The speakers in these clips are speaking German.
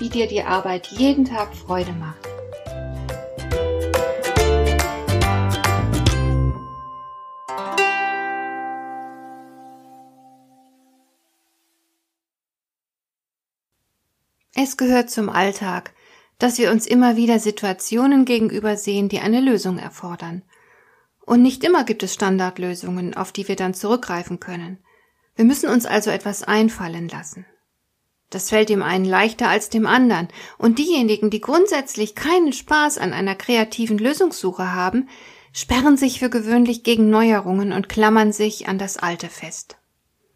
wie dir die Arbeit jeden Tag Freude macht. Es gehört zum Alltag, dass wir uns immer wieder Situationen gegenüber sehen, die eine Lösung erfordern. Und nicht immer gibt es Standardlösungen, auf die wir dann zurückgreifen können. Wir müssen uns also etwas einfallen lassen. Das fällt dem einen leichter als dem anderen, und diejenigen, die grundsätzlich keinen Spaß an einer kreativen Lösungssuche haben, sperren sich für gewöhnlich gegen Neuerungen und klammern sich an das Alte fest.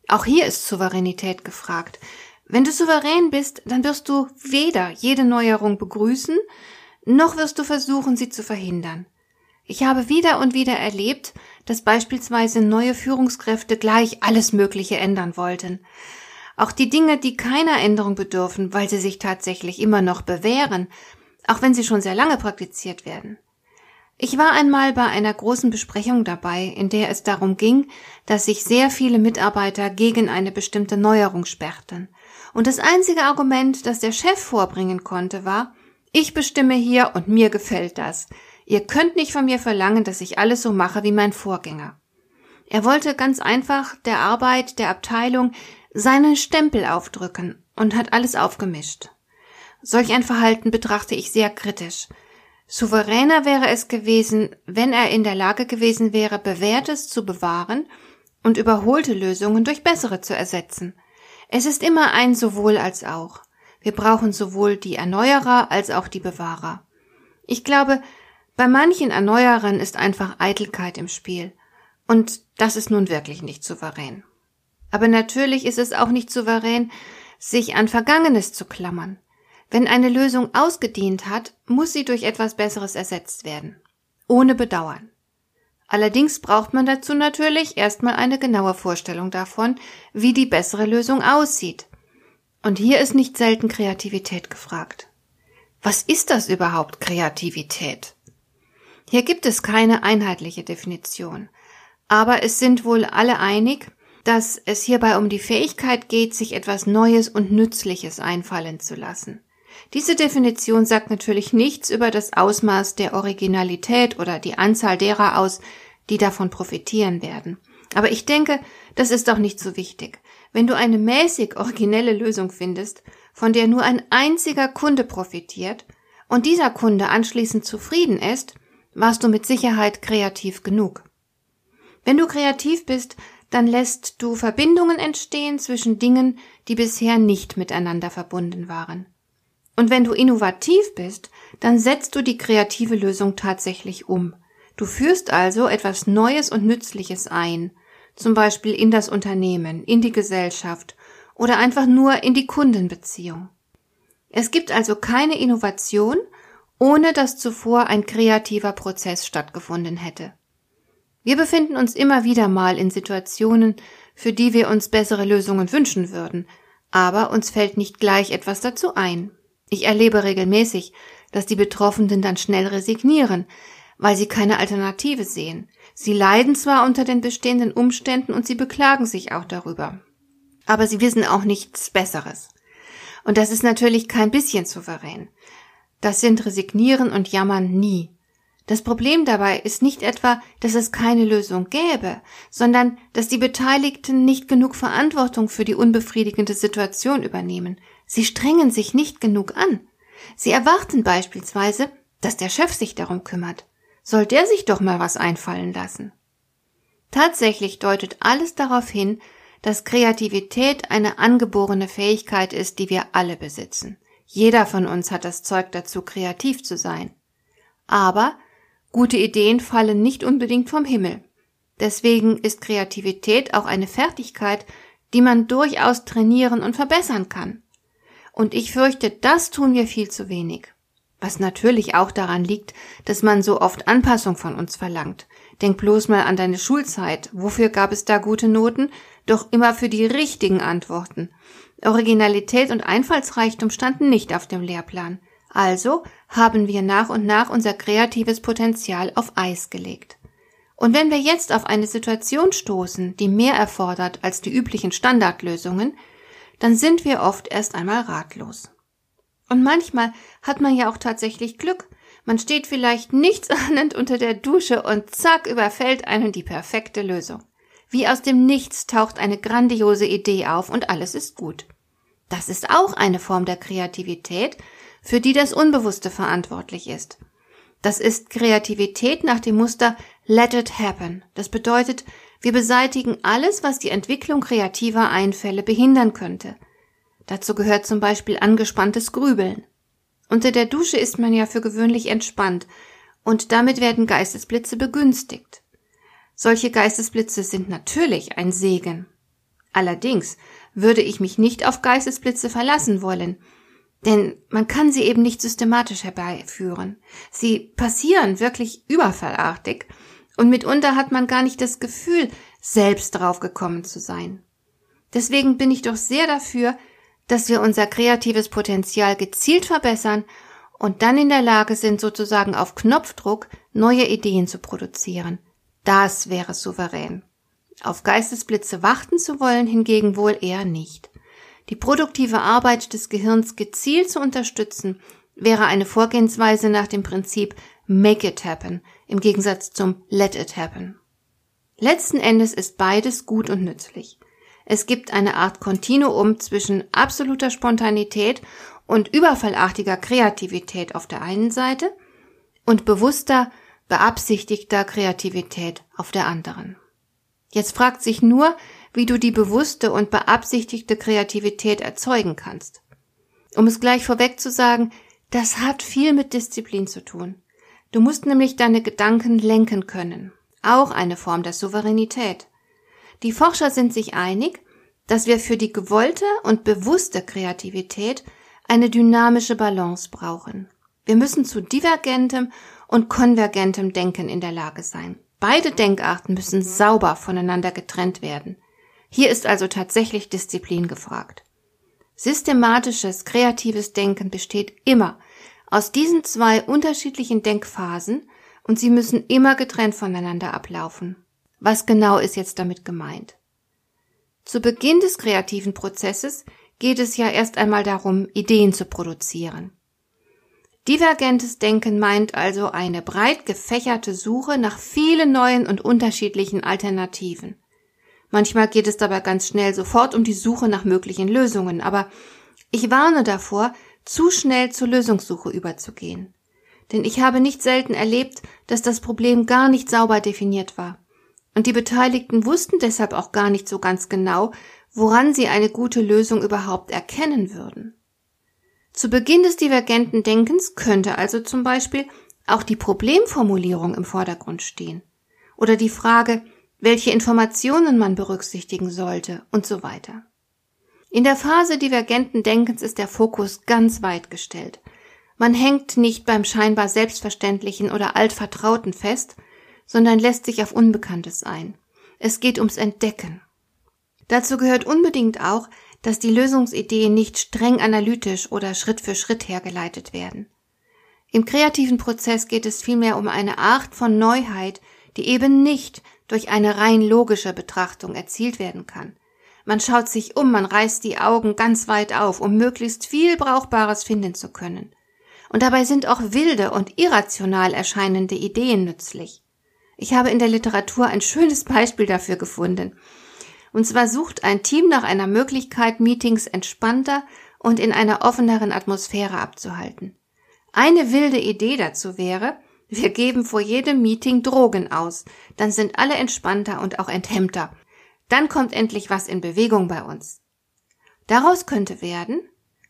Auch hier ist Souveränität gefragt. Wenn du souverän bist, dann wirst du weder jede Neuerung begrüßen, noch wirst du versuchen, sie zu verhindern. Ich habe wieder und wieder erlebt, dass beispielsweise neue Führungskräfte gleich alles Mögliche ändern wollten. Auch die Dinge, die keiner Änderung bedürfen, weil sie sich tatsächlich immer noch bewähren, auch wenn sie schon sehr lange praktiziert werden. Ich war einmal bei einer großen Besprechung dabei, in der es darum ging, dass sich sehr viele Mitarbeiter gegen eine bestimmte Neuerung sperrten. Und das einzige Argument, das der Chef vorbringen konnte, war, ich bestimme hier und mir gefällt das. Ihr könnt nicht von mir verlangen, dass ich alles so mache wie mein Vorgänger. Er wollte ganz einfach der Arbeit der Abteilung seinen Stempel aufdrücken und hat alles aufgemischt. Solch ein Verhalten betrachte ich sehr kritisch. Souveräner wäre es gewesen, wenn er in der Lage gewesen wäre, bewährtes zu bewahren und überholte Lösungen durch bessere zu ersetzen. Es ist immer ein sowohl als auch. Wir brauchen sowohl die Erneuerer als auch die Bewahrer. Ich glaube, bei manchen Erneuerern ist einfach Eitelkeit im Spiel. Und das ist nun wirklich nicht souverän. Aber natürlich ist es auch nicht souverän, sich an Vergangenes zu klammern. Wenn eine Lösung ausgedient hat, muss sie durch etwas Besseres ersetzt werden. Ohne Bedauern. Allerdings braucht man dazu natürlich erstmal eine genaue Vorstellung davon, wie die bessere Lösung aussieht. Und hier ist nicht selten Kreativität gefragt. Was ist das überhaupt Kreativität? Hier gibt es keine einheitliche Definition. Aber es sind wohl alle einig, dass es hierbei um die Fähigkeit geht, sich etwas Neues und Nützliches einfallen zu lassen. Diese Definition sagt natürlich nichts über das Ausmaß der Originalität oder die Anzahl derer aus, die davon profitieren werden. Aber ich denke, das ist doch nicht so wichtig. Wenn du eine mäßig originelle Lösung findest, von der nur ein einziger Kunde profitiert und dieser Kunde anschließend zufrieden ist, warst du mit Sicherheit kreativ genug. Wenn du kreativ bist, dann lässt du Verbindungen entstehen zwischen Dingen, die bisher nicht miteinander verbunden waren. Und wenn du innovativ bist, dann setzt du die kreative Lösung tatsächlich um. Du führst also etwas Neues und Nützliches ein, zum Beispiel in das Unternehmen, in die Gesellschaft oder einfach nur in die Kundenbeziehung. Es gibt also keine Innovation, ohne dass zuvor ein kreativer Prozess stattgefunden hätte. Wir befinden uns immer wieder mal in Situationen, für die wir uns bessere Lösungen wünschen würden, aber uns fällt nicht gleich etwas dazu ein. Ich erlebe regelmäßig, dass die Betroffenen dann schnell resignieren, weil sie keine Alternative sehen. Sie leiden zwar unter den bestehenden Umständen und sie beklagen sich auch darüber. Aber sie wissen auch nichts Besseres. Und das ist natürlich kein bisschen souverän. Das sind Resignieren und Jammern nie. Das Problem dabei ist nicht etwa, dass es keine Lösung gäbe, sondern dass die Beteiligten nicht genug Verantwortung für die unbefriedigende Situation übernehmen. Sie strengen sich nicht genug an. Sie erwarten beispielsweise, dass der Chef sich darum kümmert. Soll der sich doch mal was einfallen lassen? Tatsächlich deutet alles darauf hin, dass Kreativität eine angeborene Fähigkeit ist, die wir alle besitzen. Jeder von uns hat das Zeug dazu, kreativ zu sein. Aber Gute Ideen fallen nicht unbedingt vom Himmel. Deswegen ist Kreativität auch eine Fertigkeit, die man durchaus trainieren und verbessern kann. Und ich fürchte, das tun wir viel zu wenig. Was natürlich auch daran liegt, dass man so oft Anpassung von uns verlangt. Denk bloß mal an deine Schulzeit. Wofür gab es da gute Noten? Doch immer für die richtigen Antworten. Originalität und Einfallsreichtum standen nicht auf dem Lehrplan. Also haben wir nach und nach unser kreatives Potenzial auf Eis gelegt. Und wenn wir jetzt auf eine Situation stoßen, die mehr erfordert als die üblichen Standardlösungen, dann sind wir oft erst einmal ratlos. Und manchmal hat man ja auch tatsächlich Glück. Man steht vielleicht nichtsahnend unter der Dusche und zack überfällt einen die perfekte Lösung. Wie aus dem Nichts taucht eine grandiose Idee auf und alles ist gut. Das ist auch eine Form der Kreativität, für die das Unbewusste verantwortlich ist. Das ist Kreativität nach dem Muster Let it happen. Das bedeutet, wir beseitigen alles, was die Entwicklung kreativer Einfälle behindern könnte. Dazu gehört zum Beispiel angespanntes Grübeln. Unter der Dusche ist man ja für gewöhnlich entspannt und damit werden Geistesblitze begünstigt. Solche Geistesblitze sind natürlich ein Segen. Allerdings würde ich mich nicht auf Geistesblitze verlassen wollen, denn man kann sie eben nicht systematisch herbeiführen. Sie passieren wirklich überfallartig und mitunter hat man gar nicht das Gefühl, selbst draufgekommen zu sein. Deswegen bin ich doch sehr dafür, dass wir unser kreatives Potenzial gezielt verbessern und dann in der Lage sind, sozusagen auf Knopfdruck neue Ideen zu produzieren. Das wäre souverän. Auf Geistesblitze warten zu wollen hingegen wohl eher nicht. Die produktive Arbeit des Gehirns gezielt zu unterstützen, wäre eine Vorgehensweise nach dem Prinzip Make it happen im Gegensatz zum Let it happen. Letzten Endes ist beides gut und nützlich. Es gibt eine Art Kontinuum zwischen absoluter Spontanität und überfallartiger Kreativität auf der einen Seite und bewusster, beabsichtigter Kreativität auf der anderen. Jetzt fragt sich nur, wie du die bewusste und beabsichtigte Kreativität erzeugen kannst. Um es gleich vorweg zu sagen, das hat viel mit Disziplin zu tun. Du musst nämlich deine Gedanken lenken können. Auch eine Form der Souveränität. Die Forscher sind sich einig, dass wir für die gewollte und bewusste Kreativität eine dynamische Balance brauchen. Wir müssen zu divergentem und konvergentem Denken in der Lage sein. Beide Denkarten müssen sauber voneinander getrennt werden. Hier ist also tatsächlich Disziplin gefragt. Systematisches, kreatives Denken besteht immer aus diesen zwei unterschiedlichen Denkphasen und sie müssen immer getrennt voneinander ablaufen. Was genau ist jetzt damit gemeint? Zu Beginn des kreativen Prozesses geht es ja erst einmal darum, Ideen zu produzieren. Divergentes Denken meint also eine breit gefächerte Suche nach vielen neuen und unterschiedlichen Alternativen. Manchmal geht es dabei ganz schnell sofort um die Suche nach möglichen Lösungen, aber ich warne davor, zu schnell zur Lösungssuche überzugehen. Denn ich habe nicht selten erlebt, dass das Problem gar nicht sauber definiert war. Und die Beteiligten wussten deshalb auch gar nicht so ganz genau, woran sie eine gute Lösung überhaupt erkennen würden. Zu Beginn des divergenten Denkens könnte also zum Beispiel auch die Problemformulierung im Vordergrund stehen. Oder die Frage, welche Informationen man berücksichtigen sollte und so weiter. In der Phase divergenten Denkens ist der Fokus ganz weit gestellt. Man hängt nicht beim scheinbar Selbstverständlichen oder Altvertrauten fest, sondern lässt sich auf Unbekanntes ein. Es geht ums Entdecken. Dazu gehört unbedingt auch, dass die Lösungsideen nicht streng analytisch oder Schritt für Schritt hergeleitet werden. Im kreativen Prozess geht es vielmehr um eine Art von Neuheit, die eben nicht durch eine rein logische Betrachtung erzielt werden kann. Man schaut sich um, man reißt die Augen ganz weit auf, um möglichst viel Brauchbares finden zu können. Und dabei sind auch wilde und irrational erscheinende Ideen nützlich. Ich habe in der Literatur ein schönes Beispiel dafür gefunden. Und zwar sucht ein Team nach einer Möglichkeit, Meetings entspannter und in einer offeneren Atmosphäre abzuhalten. Eine wilde Idee dazu wäre, wir geben vor jedem Meeting Drogen aus. Dann sind alle entspannter und auch enthemmter. Dann kommt endlich was in Bewegung bei uns. Daraus könnte werden,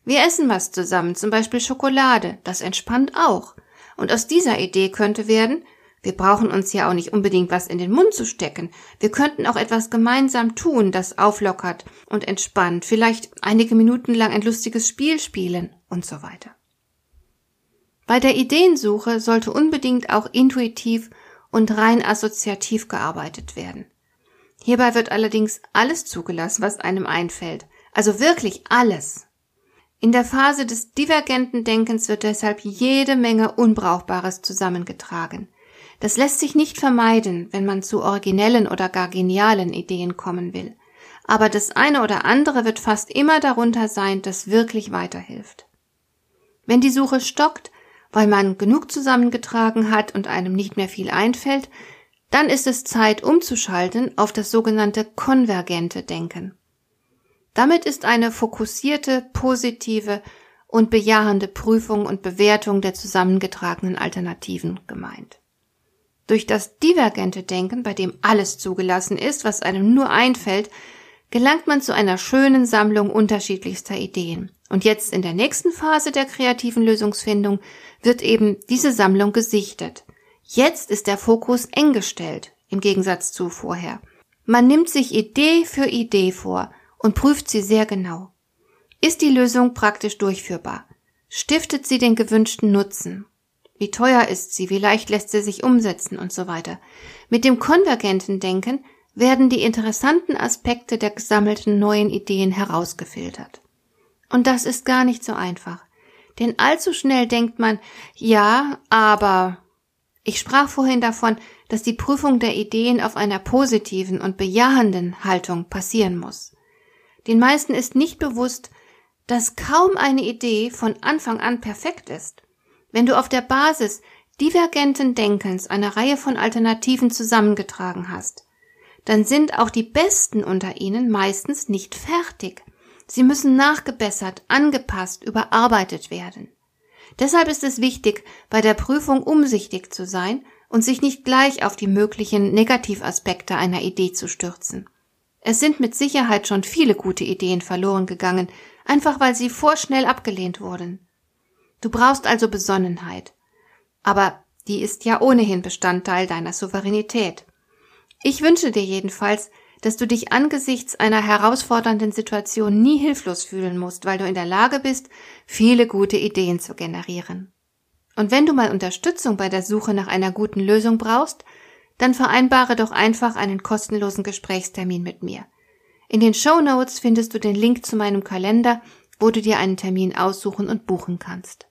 wir essen was zusammen, zum Beispiel Schokolade. Das entspannt auch. Und aus dieser Idee könnte werden, Wir brauchen uns ja auch nicht unbedingt was in den Mund zu stecken. Wir könnten auch etwas gemeinsam tun, das auflockert und entspannt, vielleicht einige Minuten lang ein lustiges Spiel spielen und so weiter. Bei der Ideensuche sollte unbedingt auch intuitiv und rein assoziativ gearbeitet werden. Hierbei wird allerdings alles zugelassen, was einem einfällt. Also wirklich alles. In der Phase des divergenten Denkens wird deshalb jede Menge Unbrauchbares zusammengetragen. Das lässt sich nicht vermeiden, wenn man zu originellen oder gar genialen Ideen kommen will. Aber das eine oder andere wird fast immer darunter sein, das wirklich weiterhilft. Wenn die Suche stockt, weil man genug zusammengetragen hat und einem nicht mehr viel einfällt, dann ist es Zeit umzuschalten auf das sogenannte konvergente Denken. Damit ist eine fokussierte, positive und bejahende Prüfung und Bewertung der zusammengetragenen Alternativen gemeint. Durch das divergente Denken, bei dem alles zugelassen ist, was einem nur einfällt, gelangt man zu einer schönen Sammlung unterschiedlichster Ideen. Und jetzt in der nächsten Phase der kreativen Lösungsfindung wird eben diese Sammlung gesichtet. Jetzt ist der Fokus eng gestellt, im Gegensatz zu vorher. Man nimmt sich Idee für Idee vor und prüft sie sehr genau. Ist die Lösung praktisch durchführbar? Stiftet sie den gewünschten Nutzen? Wie teuer ist sie? Wie leicht lässt sie sich umsetzen und so weiter? Mit dem konvergenten Denken werden die interessanten Aspekte der gesammelten neuen Ideen herausgefiltert. Und das ist gar nicht so einfach. Denn allzu schnell denkt man, ja, aber. Ich sprach vorhin davon, dass die Prüfung der Ideen auf einer positiven und bejahenden Haltung passieren muss. Den meisten ist nicht bewusst, dass kaum eine Idee von Anfang an perfekt ist. Wenn du auf der Basis divergenten Denkens eine Reihe von Alternativen zusammengetragen hast, dann sind auch die besten unter ihnen meistens nicht fertig. Sie müssen nachgebessert, angepasst, überarbeitet werden. Deshalb ist es wichtig, bei der Prüfung umsichtig zu sein und sich nicht gleich auf die möglichen Negativaspekte einer Idee zu stürzen. Es sind mit Sicherheit schon viele gute Ideen verloren gegangen, einfach weil sie vorschnell abgelehnt wurden. Du brauchst also Besonnenheit. Aber die ist ja ohnehin Bestandteil deiner Souveränität. Ich wünsche dir jedenfalls, dass du dich angesichts einer herausfordernden Situation nie hilflos fühlen musst, weil du in der Lage bist, viele gute Ideen zu generieren. Und wenn du mal Unterstützung bei der Suche nach einer guten Lösung brauchst, dann vereinbare doch einfach einen kostenlosen Gesprächstermin mit mir. In den Show Notes findest du den Link zu meinem Kalender, wo du dir einen Termin aussuchen und buchen kannst.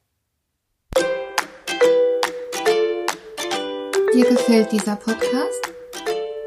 Dir gefällt dieser Podcast?